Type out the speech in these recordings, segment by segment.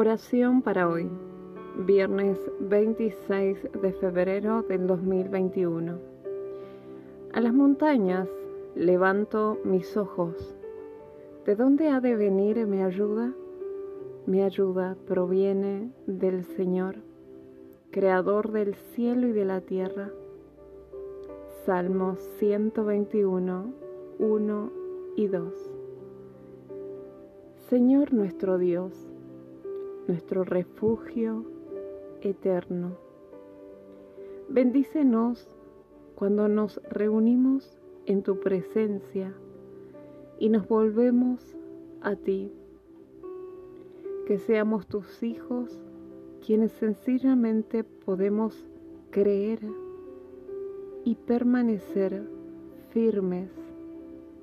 Oración para hoy, viernes 26 de febrero del 2021. A las montañas levanto mis ojos. ¿De dónde ha de venir mi ayuda? Mi ayuda proviene del Señor, Creador del cielo y de la tierra. Salmos 121, 1 y 2. Señor nuestro Dios, nuestro refugio eterno. Bendícenos cuando nos reunimos en tu presencia y nos volvemos a ti. Que seamos tus hijos quienes sencillamente podemos creer y permanecer firmes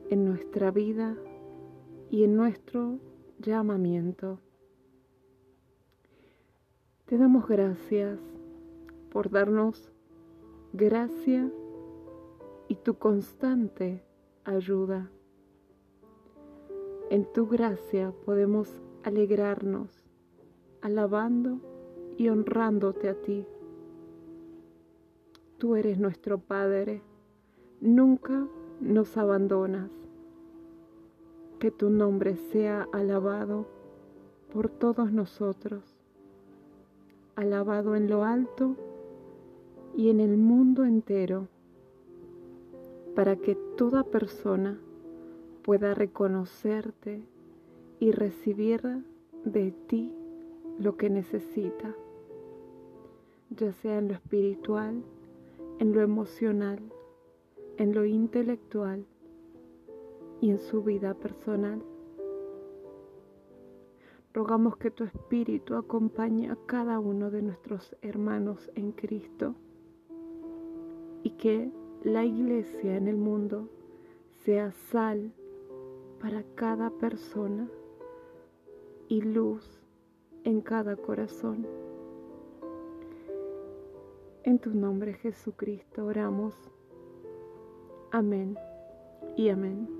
en nuestra vida y en nuestro llamamiento. Te damos gracias por darnos gracia y tu constante ayuda. En tu gracia podemos alegrarnos, alabando y honrándote a ti. Tú eres nuestro Padre, nunca nos abandonas. Que tu nombre sea alabado por todos nosotros alabado en lo alto y en el mundo entero, para que toda persona pueda reconocerte y recibir de ti lo que necesita, ya sea en lo espiritual, en lo emocional, en lo intelectual y en su vida personal. Rogamos que tu Espíritu acompañe a cada uno de nuestros hermanos en Cristo y que la iglesia en el mundo sea sal para cada persona y luz en cada corazón. En tu nombre Jesucristo oramos. Amén y amén.